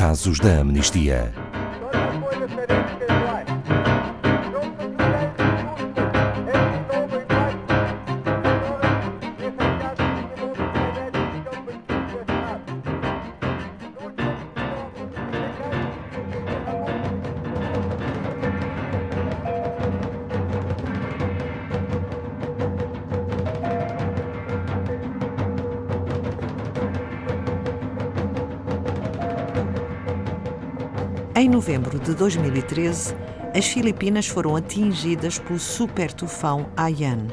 Casos da Amnistia. Em novembro de 2013, as Filipinas foram atingidas pelo super tufão Haiyan.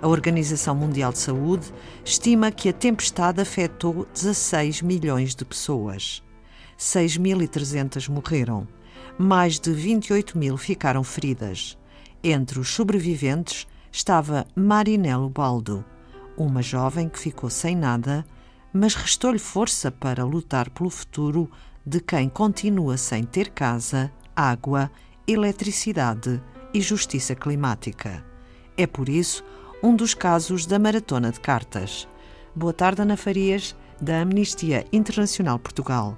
A Organização Mundial de Saúde estima que a tempestade afetou 16 milhões de pessoas. 6.300 morreram. Mais de 28 mil ficaram feridas. Entre os sobreviventes estava Marinelo Baldo, uma jovem que ficou sem nada, mas restou-lhe força para lutar pelo futuro de quem continua sem ter casa, água, eletricidade e justiça climática. É por isso um dos casos da Maratona de Cartas. Boa tarde, Ana Farias, da Amnistia Internacional Portugal.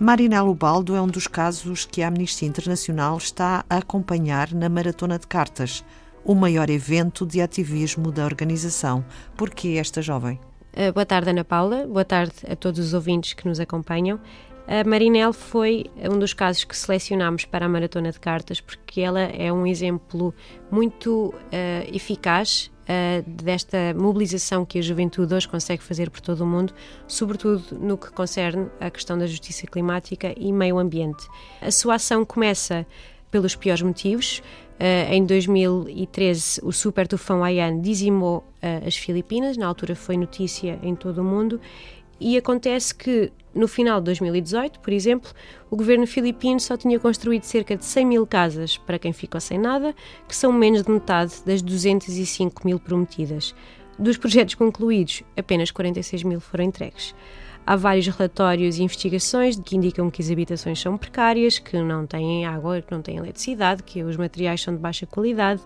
Marinelo Baldo é um dos casos que a Amnistia Internacional está a acompanhar na Maratona de Cartas, o maior evento de ativismo da organização. Por que esta jovem? Uh, boa tarde, Ana Paula. Boa tarde a todos os ouvintes que nos acompanham. A Marinelle foi um dos casos que selecionámos para a Maratona de Cartas porque ela é um exemplo muito uh, eficaz uh, desta mobilização que a juventude hoje consegue fazer por todo o mundo, sobretudo no que concerne à questão da justiça climática e meio ambiente. A sua ação começa pelos piores motivos. Uh, em 2013, o super tufão Haiyan dizimou as Filipinas, na altura foi notícia em todo o mundo, e acontece que no final de 2018, por exemplo, o governo filipino só tinha construído cerca de 100 mil casas para quem ficou sem nada, que são menos de metade das 205 mil prometidas. Dos projetos concluídos, apenas 46 mil foram entregues. Há vários relatórios e investigações que indicam que as habitações são precárias, que não têm água, que não têm eletricidade, que os materiais são de baixa qualidade.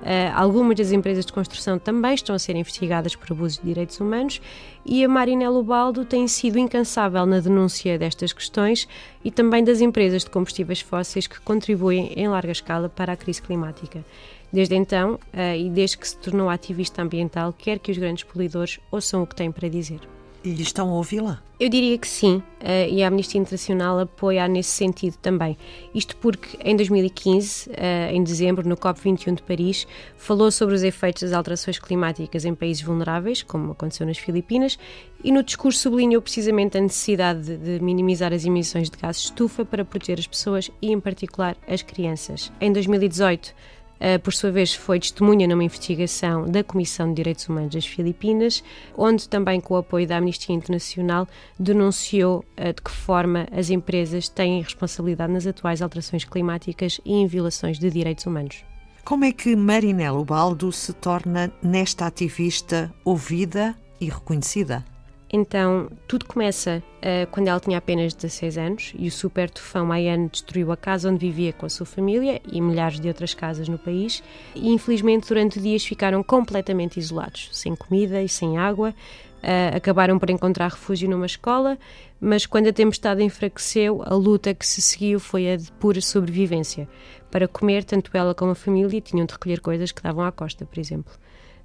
Uh, algumas das empresas de construção também estão a ser investigadas por abusos de direitos humanos e a Marinelo Baldo tem sido incansável na denúncia destas questões e também das empresas de combustíveis fósseis que contribuem em larga escala para a crise climática. Desde então, uh, e desde que se tornou ativista ambiental, quer que os grandes poluidores ouçam o que têm para dizer. E estão a ouvi-la? Eu diria que sim, uh, e a Amnistia Internacional apoia nesse sentido também. Isto porque em 2015, uh, eh, em dezembro, no COP21 de Paris, falou sobre os efeitos das alterações climáticas em países vulneráveis, como aconteceu nas Filipinas, e no discurso sublinhou precisamente a necessidade de, minimizar as emissões de gases de estufa para proteger as pessoas e, em particular, as crianças. Em 2018, Uh, por sua vez, foi testemunha numa investigação da Comissão de Direitos Humanos das Filipinas, onde também, com o apoio da Amnistia Internacional, denunciou uh, de que forma as empresas têm responsabilidade nas atuais alterações climáticas e em violações de direitos humanos. Como é que Marinelo Baldo se torna nesta ativista ouvida e reconhecida? Então, tudo começa uh, quando ela tinha apenas 16 anos e o super tufão Maiano destruiu a casa onde vivia com a sua família e milhares de outras casas no país. E infelizmente, durante dias ficaram completamente isolados, sem comida e sem água. Uh, acabaram por encontrar refúgio numa escola, mas quando a tempestade enfraqueceu, a luta que se seguiu foi a de pura sobrevivência. Para comer, tanto ela como a família tinham de recolher coisas que davam à costa, por exemplo.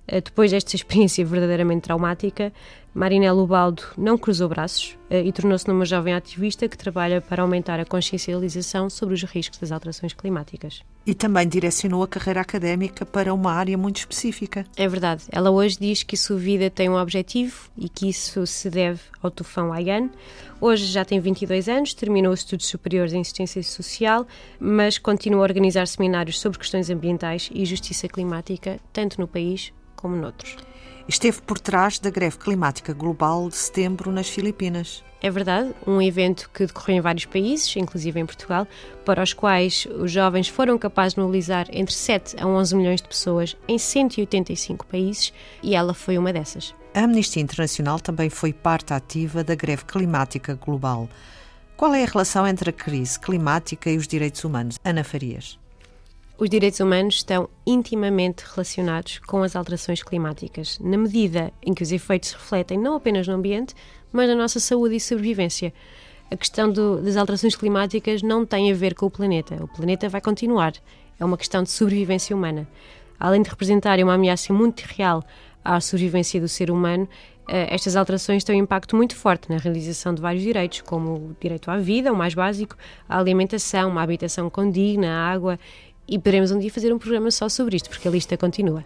Eh, depois desta experiência verdadeiramente traumática, Marinela Baldo não cruzou braços eh, e tornou-se numa jovem ativista que trabalha para aumentar a consciencialização sobre os riscos das alterações climáticas. E também direcionou a carreira académica para uma área muito específica. É verdade. Ela hoje diz que sua vida tem um objetivo e que isso se deve ao tufão Haiyan. Hoje já tem 22 anos, terminou estudos superiores em assistência social, mas continua a organizar seminários sobre questões ambientais e justiça climática, tanto no país como noutros. Esteve por trás da greve climática global de setembro nas Filipinas. É verdade, um evento que decorreu em vários países, inclusive em Portugal, para os quais os jovens foram capazes de mobilizar entre 7 a 11 milhões de pessoas em 185 países e ela foi uma dessas. A Amnistia Internacional também foi parte ativa da greve climática global. Qual é a relação entre a crise climática e os direitos humanos? Ana Farias. Os direitos humanos estão intimamente relacionados com as alterações climáticas, na medida em que os efeitos se refletem não apenas no ambiente, mas na nossa saúde e sobrevivência. a questão do, das alterações climáticas não tem a ver com o planeta. O planeta vai continuar. É uma questão de sobrevivência humana. Além de representarem uma ameaça muito real à sobrevivência do ser humano, eh, estas alterações têm um impacto muito forte na realização de vários direitos, como o direito à vida, o mais básico, a alimentação, uma habitação condigna, a água, e poderemos um dia fazer um programa só sobre isto, porque a lista continua.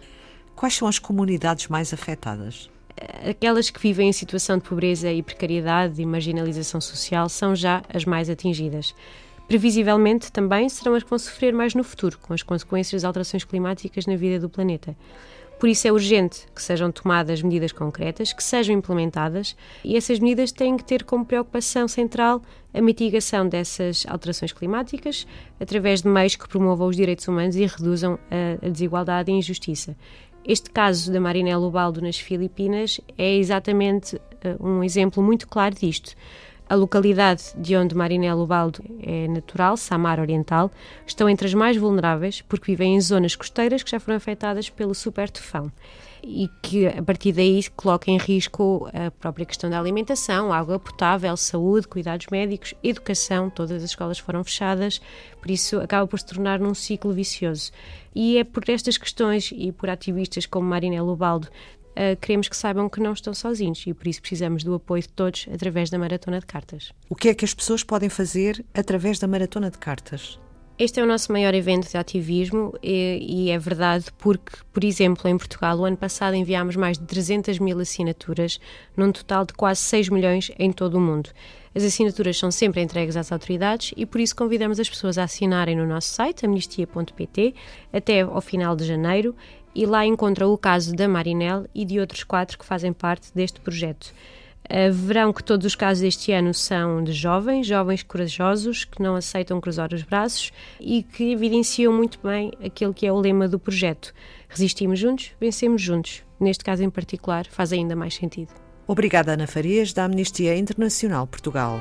Quais são as comunidades mais afetadas? aquelas que vivem em situação de pobreza e precariedade e marginalização social são já as mais atingidas. Previsivelmente, também serão as que vão sofrer mais no futuro, com as consequências das alterações climáticas na vida do planeta. Por isso é urgente que sejam tomadas medidas concretas, que sejam implementadas, e essas medidas têm que ter como preocupação central a mitigação dessas alterações climáticas através de meios que promovam os direitos humanos e reduzam a desigualdade e a injustiça. Este caso da Marinela Ubaldo nas Filipinas é exatamente uh, um exemplo muito claro disto. A localidade de onde Marinela Ubaldo é natural, Samar Oriental, estão entre as mais vulneráveis porque vivem em zonas costeiras que já foram afetadas pelo super tufão e que a partir daí coloca em risco a própria questão da alimentação, água potável, saúde, cuidados médicos, educação, todas as escolas foram fechadas, por isso acaba por se tornar num ciclo vicioso. E é por estas questões e por ativistas como Marinela Ubaldo Uh, queremos que saibam que não estão sozinhos e por isso precisamos do apoio de todos através da Maratona de Cartas. O que é que as pessoas podem fazer através da Maratona de Cartas? Este é o nosso maior evento de ativismo e, e, é verdade porque, por exemplo, em Portugal, o ano passado enviámos mais de 300 mil assinaturas, num total de quase 6 milhões em todo o mundo. As assinaturas são sempre entregues às autoridades e por isso convidamos as pessoas a assinarem no nosso site, amnistia.pt, até ao final de janeiro e lá encontram o caso da Marinel e de outros quatro que fazem parte deste projeto. Verão que todos os casos deste ano são de jovens, jovens corajosos, que não aceitam cruzar os braços e que evidenciam muito bem aquele que é o lema do projeto. Resistimos juntos, vencemos juntos. Neste caso em particular, faz ainda mais sentido. Obrigada, Ana Farias, da Amnistia Internacional Portugal.